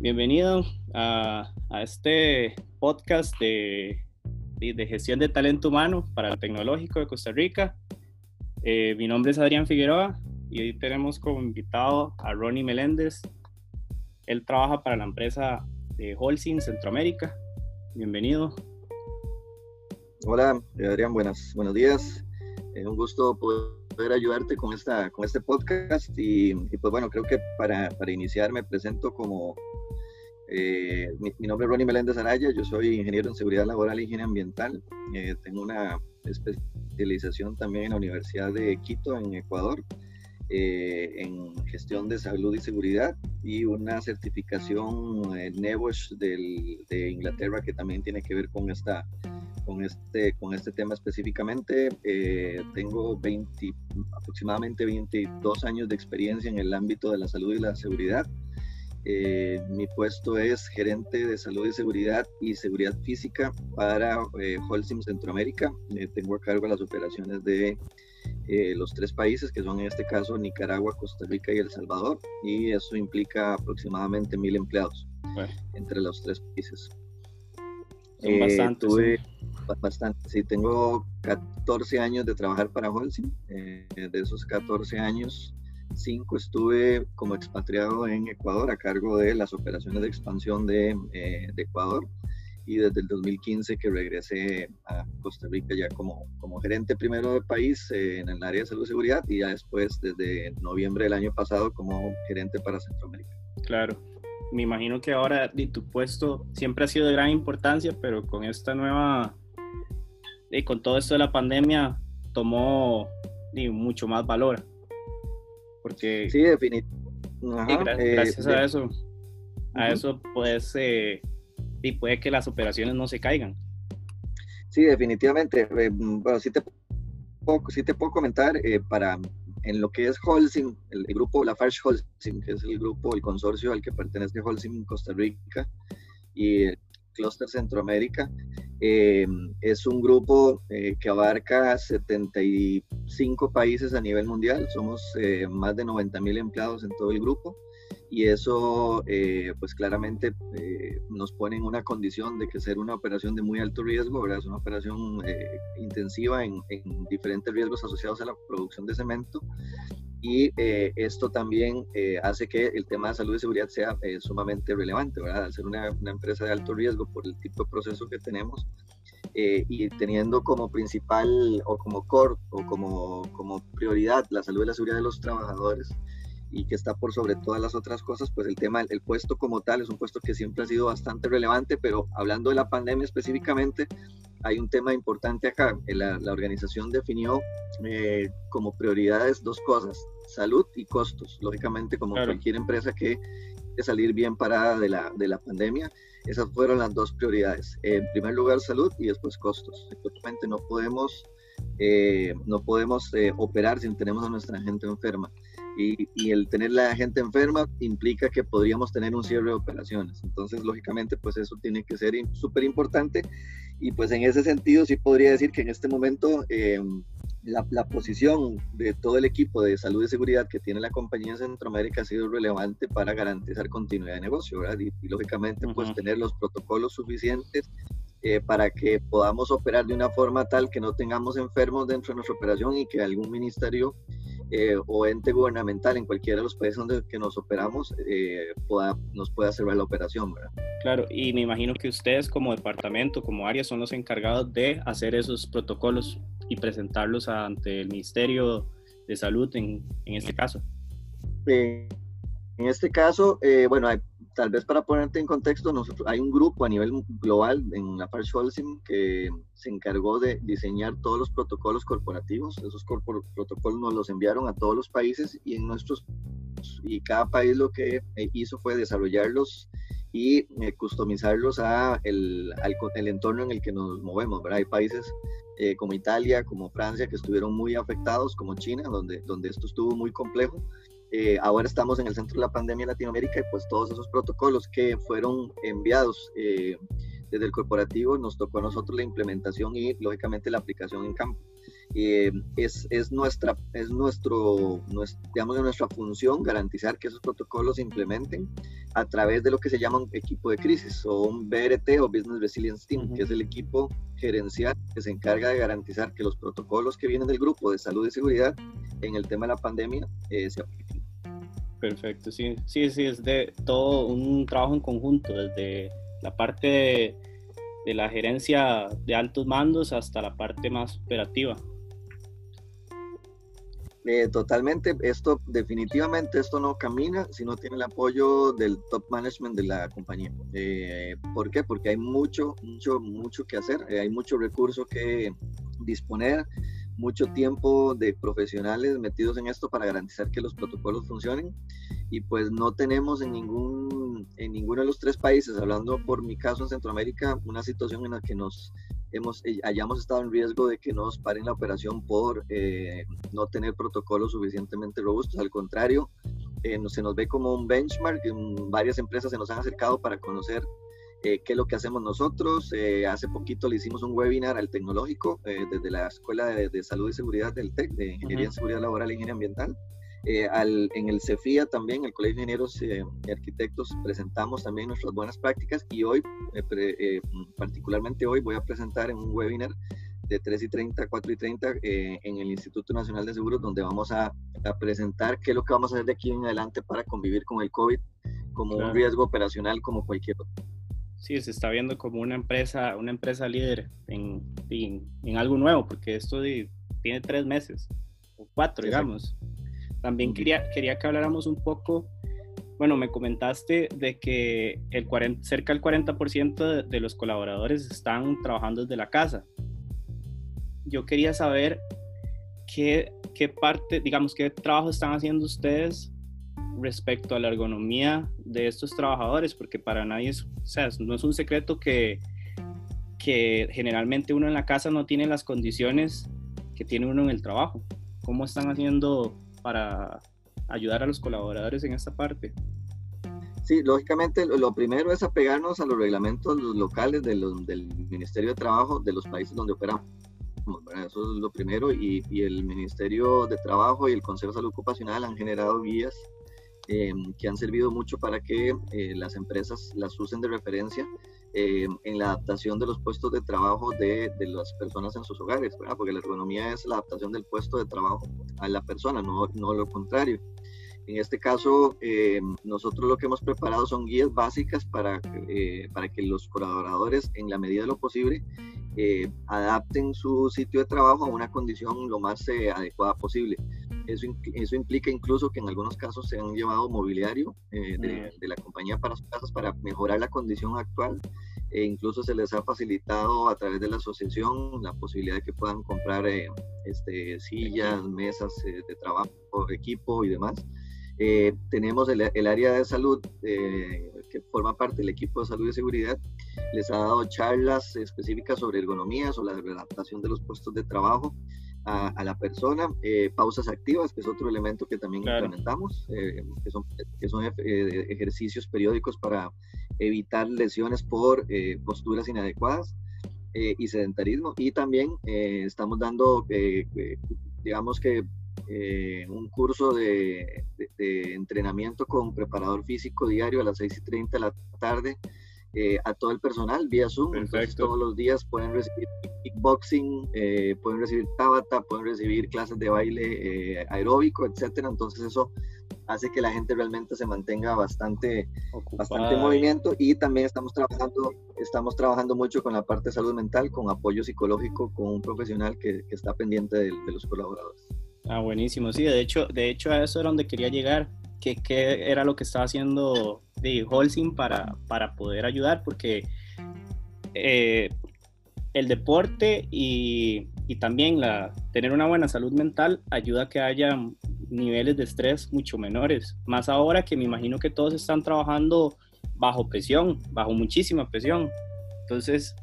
bienvenido a, este podcast de, de, gestión de talento humano para el Tecnológico de Costa Rica. Eh, mi nombre es Adrián Figueroa y hoy tenemos como invitado a Ronnie Meléndez. Él trabaja para la empresa de Holcim Centroamérica. Bienvenido. Hola, Adrián, buenas, buenos días. Es un gusto poder ayudarte con, esta, con este podcast y, pues bueno, creo que para, para iniciar me presento como, eh, mi, nombre es Ronnie Meléndez Araya, yo soy ingeniero en seguridad laboral e higiene ambiental, eh, tengo una especialización también en la Universidad de Quito, en Ecuador, eh, en gestión de salud y seguridad y una certificación en NEBOSH de Inglaterra que también tiene que ver con esta con este, con este tema específicamente. Eh, tengo 20, aproximadamente 22 años de experiencia en el ámbito de la salud y la seguridad. Eh, mi puesto es gerente de salud y seguridad y seguridad física para eh, Holcim Centroamérica. tengo a cargo las operaciones de los tres países, que son en este caso Nicaragua, Costa Rica y El Salvador, y eso implica aproximadamente mil empleados entre los tres países. Son bastantes bastante. Sí, tengo 14 años de trabajar para Holcim. Eh, de esos 14 años, 5 estuve como expatriado en Ecuador a cargo de las operaciones de expansión de, eh, de Ecuador. Y desde el 2015 que regresé a Costa Rica ya como, como gerente primero del país eh, en el área de salud y seguridad y ya después desde noviembre del año pasado como gerente para Centroamérica. Claro, me imagino que ahora tu puesto siempre ha sido de gran importancia, pero con esta nueva y con todo esto de la pandemia tomó mucho más valor. Porque sí, definitivamente. Eh, gracias a eso, a eso pues, eh, y puede que las operaciones no se caigan. Sí, definitivamente. Eh, bueno, sí te, puedo, sí te puedo comentar para en lo que es Holcim, el, grupo Lafarge Holcim, que es el grupo, el consorcio al que pertenece Holcim Costa Rica y el Cluster Centroamérica, eh, es un grupo eh, que abarca 75 países a nivel mundial, somos eh, más de 90 mil empleados en todo el grupo y eso pues claramente nos pone en una condición de que ser una operación de muy alto riesgo, ¿verdad? es una operación intensiva en, en diferentes riesgos asociados a la producción de cemento y eh, esto también eh, hace que el tema de salud y seguridad sea eh, sumamente relevante, ¿verdad? Al ser una, una, empresa de alto riesgo por el tipo de proceso que tenemos y teniendo como principal o como core o como, como prioridad la salud y la seguridad de los trabajadores y que está por sobre todas las otras cosas, pues el tema, el puesto como tal es un puesto que siempre ha sido bastante relevante, pero hablando de la pandemia específicamente, hay un tema importante acá. La, la organización definió eh, como prioridades dos cosas, salud y costos. Lógicamente, como cualquier empresa que salir bien parada de la, de la pandemia, esas fueron las dos prioridades. en primer lugar, salud y después costos. Lógicamente no podemos, eh, no podemos eh, operar si tenemos a nuestra gente enferma. Y, y, el tener la gente enferma implica que podríamos tener un cierre de operaciones. Entonces, lógicamente, pues eso tiene que ser súper importante y pues en ese sentido sí podría decir que en este momento em, la, la, posición de todo el equipo de salud y seguridad que tiene la compañía en Centroamérica ha sido relevante para garantizar continuidad de negocio, ¿verdad? Y, lógicamente pues tener los protocolos suficientes eh, para que podamos operar de una forma tal que no tengamos enfermos dentro de nuestra operación y que algún ministerio eh, o ente gubernamental en cualquiera de los países donde que nos operamos eh, pueda, nos pueda hacer la operación. ¿verdad? Claro, y me imagino que ustedes como departamento, como área, son los encargados de hacer esos protocolos y presentarlos ante el Ministerio de Salud en, en este caso. en este caso, eh, bueno, hay, tal vez para ponerte en contexto, hay un grupo a nivel global en la Holcim que se encargó de diseñar todos los protocolos corporativos. Esos protocolos nos los enviaron a todos los países y en nuestros y cada país lo que hizo fue desarrollarlos y eh, customizarlos a el, al, el, entorno en el que nos movemos. ¿verdad? Hay países eh, como Italia, como Francia, que estuvieron muy afectados, como China, donde, donde esto estuvo muy complejo. Eh, ahora estamos en el centro de la pandemia en Latinoamérica y pues todos esos protocolos que fueron enviados desde el corporativo nos tocó a nosotros la implementación y lógicamente la aplicación en campo. Eh, es, es, nuestra, es nuestro, digamos, nuestra función garantizar que esos protocolos se implementen a través de lo que se llama un equipo de crisis o un BRT o Business Resilience Team, que es el equipo gerencial que se encarga de garantizar que los protocolos que vienen del grupo de salud y seguridad en el tema de la pandemia eh, se apliquen. Perfecto, sí, sí, sí, es de todo un trabajo en conjunto, desde la parte de, la gerencia de altos mandos hasta la parte más operativa. Eh, totalmente, esto definitivamente esto no camina si no tiene el apoyo del top management de la compañía. Eh, ¿Por qué? Porque hay mucho, mucho, mucho que hacer, eh, hay mucho recurso que disponer, mucho tiempo de profesionales metidos en esto para garantizar que los protocolos funcionen y pues no tenemos en ningún en ninguno de los tres países, hablando por mi caso en Centroamérica, una situación en la que nos hemos, eh, hayamos estado en riesgo de que nos paren la operación por eh, no tener protocolos suficientemente robustos. Al contrario, eh, se nos ve como un benchmark. varias empresas se nos han acercado para conocer qué es lo que hacemos nosotros. hace poquito le hicimos un webinar al tecnológico desde la Escuela de, Salud y Seguridad del TEC, de Ingeniería en Seguridad Laboral e Ingeniería Ambiental. Eh, en el CEFIA también, el Colegio de Ingenieros eh, y Arquitectos, presentamos también nuestras buenas prácticas y hoy, eh, particularmente hoy, voy a presentar en un webinar de 3 y 30, 4 y 30 en el Instituto Nacional de Seguros, donde vamos a, presentar qué es lo que vamos a hacer de aquí en adelante para convivir con el COVID como un riesgo operacional como cualquier otro. Sí, se está viendo como una empresa, una empresa líder en, en, algo nuevo, porque esto tiene tres meses, o cuatro, digamos. También quería, quería que habláramos un poco, bueno, me comentaste de que el 40, cerca del 40% de, los colaboradores están trabajando desde la casa. Yo quería saber qué, qué parte, digamos, qué trabajo están haciendo ustedes respecto a la ergonomía de estos trabajadores, porque para nadie es, o sea, no es un secreto que, que generalmente uno en la casa no tiene las condiciones que tiene uno en el trabajo. ¿Cómo están haciendo para ayudar a los colaboradores en esta parte? Sí, lógicamente lo primero es apegarnos a los reglamentos locales del Ministerio de Trabajo de los países donde operamos. Eso es lo primero y, el Ministerio de Trabajo y el Consejo de Salud Ocupacional han generado guías eh, que han servido mucho para que eh, las empresas las usen de referencia eh, en la adaptación de los puestos de trabajo de, de las personas en sus hogares, porque la ergonomía es la adaptación del puesto de trabajo a la persona, no, no lo contrario. En este caso, eh, nosotros lo que hemos preparado son guías básicas para, eh, para que los colaboradores, en la medida de lo posible, adapten su sitio de trabajo a una condición lo más adecuada posible. Eso, eso, implica incluso que en algunos casos se han llevado mobiliario de, mm. de, la compañía para sus casas para mejorar la condición actual e incluso se les ha facilitado a través de la asociación la posibilidad de que puedan comprar eh, este, sillas, mesas eh, de trabajo, equipo y demás. Eh, tenemos el, el, área de salud que forma parte del equipo de salud y seguridad, les ha dado charlas específicas sobre ergonomía, sobre la adaptación de los puestos de trabajo a, la persona, pausas activas, que es otro elemento que también implementamos, que son, que son ejercicios periódicos para evitar lesiones por eh, posturas inadecuadas eh, y sedentarismo. Y también eh, estamos dando, digamos que, un curso de, entrenamiento con preparador físico diario a las 6 y 30 de la tarde a todo el personal vía Zoom. Entonces, todos los días pueden recibir kickboxing, pueden recibir tabata, pueden recibir clases de baile aeróbico, etcétera. Entonces, eso hace que la gente realmente se mantenga bastante, bastante en movimiento y también estamos trabajando, estamos trabajando mucho con la parte de salud mental, con apoyo psicológico, con un profesional que, que está pendiente de, los colaboradores. Ah, buenísimo, sí, de hecho, de hecho a eso era donde quería llegar, que, qué era lo que estaba haciendo de Holcim para, para poder ayudar, porque eh, el deporte y, y, también la, tener una buena salud mental ayuda a que haya niveles de estrés mucho menores. Más ahora que me imagino que todos están trabajando bajo presión, bajo muchísima presión. Entonces,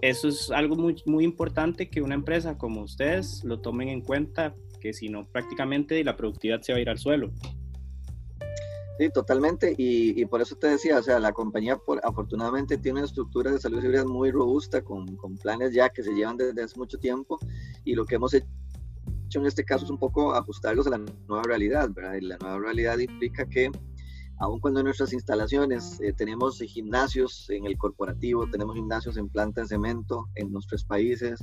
eso es algo muy, muy importante que una empresa como ustedes lo tomen en cuenta, que si no, prácticamente la productividad se va a ir al suelo. Sí, totalmente. Y, por eso te decía, o sea, la compañía por, afortunadamente tiene una estructura de salud y seguridad muy robusta, con, con, planes ya que se llevan desde hace mucho tiempo y lo que hemos hecho en este caso es un poco ajustarlos a la nueva realidad, ¿verdad? Y la nueva realidad implica que aun cuando en nuestras instalaciones eh, tenemos gimnasios en el corporativo, tenemos gimnasios en plantas de cemento en nuestros países,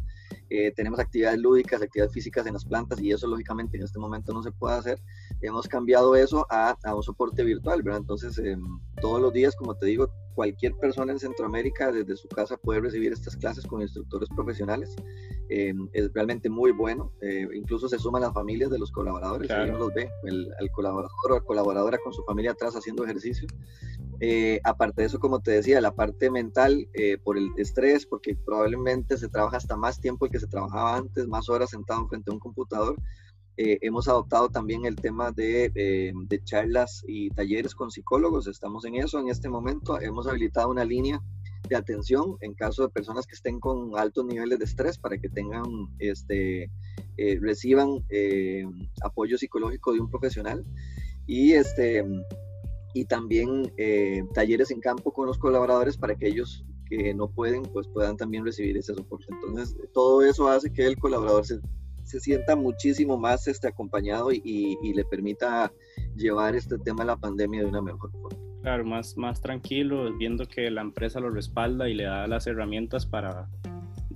eh, tenemos actividades lúdicas, actividades físicas en las plantas y eso lógicamente en este momento no se puede hacer, hemos cambiado eso a, un soporte virtual, ¿verdad? Entonces, em, todos los días, como te digo, cualquier persona en Centroamérica desde su casa puede recibir estas clases con instructores profesionales. Eh, es realmente muy bueno. Eh, incluso se suman las familias de los colaboradores. Claro. Uno los ve, el, el, colaborador o la colaboradora con su familia atrás haciendo ejercicio. Eh, aparte de eso, como te decía, la parte mental por el estrés, porque probablemente se trabaja hasta más tiempo que se trabajaba antes, más horas sentado frente a un computador. Eh, hemos adoptado también el tema de, eh, de, charlas y talleres con psicólogos. Estamos en eso en este momento. Hemos habilitado una línea de atención en caso de personas que estén con altos niveles de estrés para que tengan, este, eh, reciban apoyo psicológico de un profesional. Y, este, y también talleres en campo con los colaboradores para que ellos que no pueden, pues puedan también recibir ese soporte. Entonces, todo eso hace que el colaborador se se sienta muchísimo más este, acompañado y, y, le permita llevar este tema de la pandemia de una mejor forma. Claro, más, más tranquilo, viendo que la empresa lo respalda y le da las herramientas para,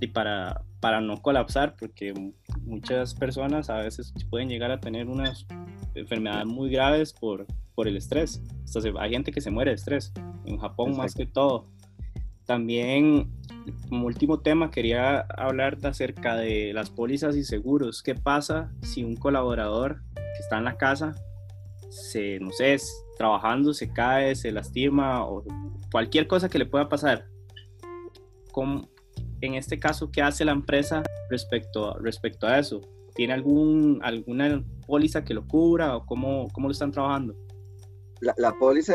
y para, para no colapsar, porque muchas personas a veces pueden llegar a tener unas enfermedades muy graves por, por el estrés. Entonces, hay gente que se muere de estrés, en Japón Exacto. más que todo. También como último tema, quería hablar acerca de las pólizas y seguros. ¿Qué pasa si un colaborador que está en la casa, se, no sé, trabajando, se cae, se lastima o cualquier cosa que le pueda pasar? ¿Cómo, en este caso, ¿qué hace la empresa respecto, respecto a eso? ¿Tiene algún, alguna póliza que lo cubra o cómo, cómo lo están trabajando? La, la póliza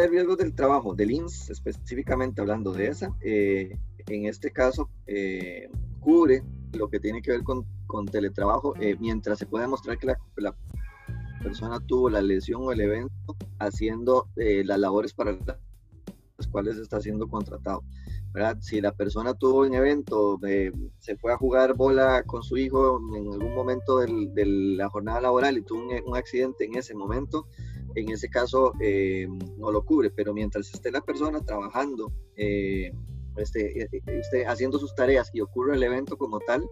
de riesgos del trabajo, del INS, específicamente hablando de esa, eh, en este caso eh, cubre lo que tiene que ver con, con teletrabajo eh, mientras se puede demostrar que la, la, persona tuvo la lesión o el evento haciendo eh, las labores para las cuales está siendo contratado. ¿verdad? Si la persona tuvo un evento, eh, se fue a jugar bola con su hijo en algún momento de la jornada laboral y tuvo un, un, accidente en ese momento, en ese caso eh, no lo cubre, pero mientras esté la persona trabajando eh, esté, esté haciendo sus tareas y ocurre el evento como tal,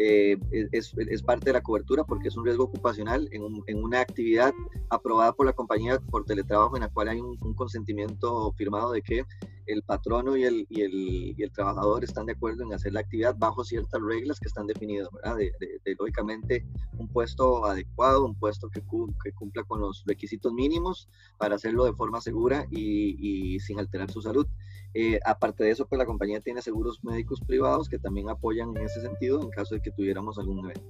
eh, es, parte de la cobertura porque es un riesgo ocupacional en, un, en, una actividad aprobada por la compañía por teletrabajo en la cual hay un, consentimiento firmado de que el patrono y el, trabajador están de acuerdo en hacer la actividad bajo ciertas reglas que están definidas. De, de, de lógicamente un puesto adecuado, un puesto que, cu que, cumpla con los requisitos mínimos para hacerlo de forma segura y sin alterar su salud. Eh, aparte de eso, pues la compañía tiene seguros médicos privados que también apoyan en ese sentido en caso de que tuviéramos algún evento.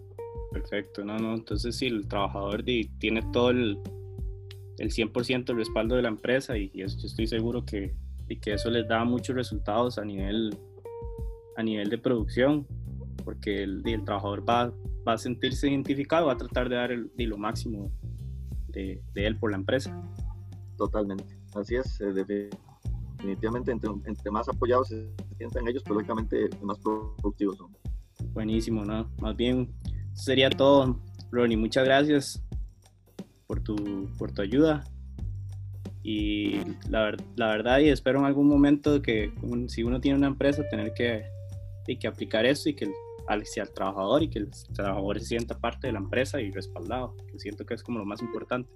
Perfecto, no, no, entonces sí, el trabajador tiene todo el, el 100% de respaldo de la empresa y, y eso, yo estoy seguro que, y que eso les da muchos resultados a nivel, a nivel de producción, porque el, el trabajador va, va a sentirse identificado, va a tratar de dar el, de lo máximo de, de, él por la empresa. Totalmente, así es, eh, definitivamente entre, entre, más apoyados se sientan ellos, pues lógicamente más productivos son. Buenísimo, ¿no? Más bien, sería todo, Ronnie. Muchas gracias por tu, por tu ayuda. Y la, la verdad, y espero en algún momento que un, si uno tiene una empresa, tener que, y que aplicar eso y que al, al trabajador y que el trabajador se sienta parte de la empresa y respaldado, que siento que es como lo más importante.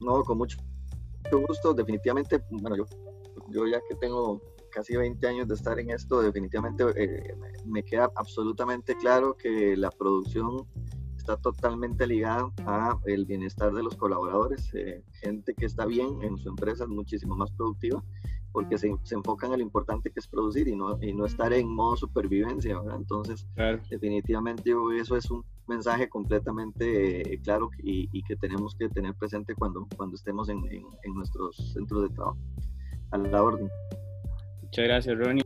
No, con mucho gusto, definitivamente, bueno, yo yo ya que tengo casi 20 años de estar en esto, definitivamente eh, me queda absolutamente claro que la producción está totalmente ligada a el bienestar de los colaboradores, eh, gente que está bien en su empresa es muchísimo más productiva porque se, se, enfocan en lo importante que es producir y no, y no estar en modo supervivencia, ¿verdad? Entonces, claro. definitivamente eso es un mensaje completamente eh, claro y, y, que tenemos que tener presente cuando, cuando estemos en, en, en nuestros centros de trabajo a la orden. Muchas gracias, Ronnie.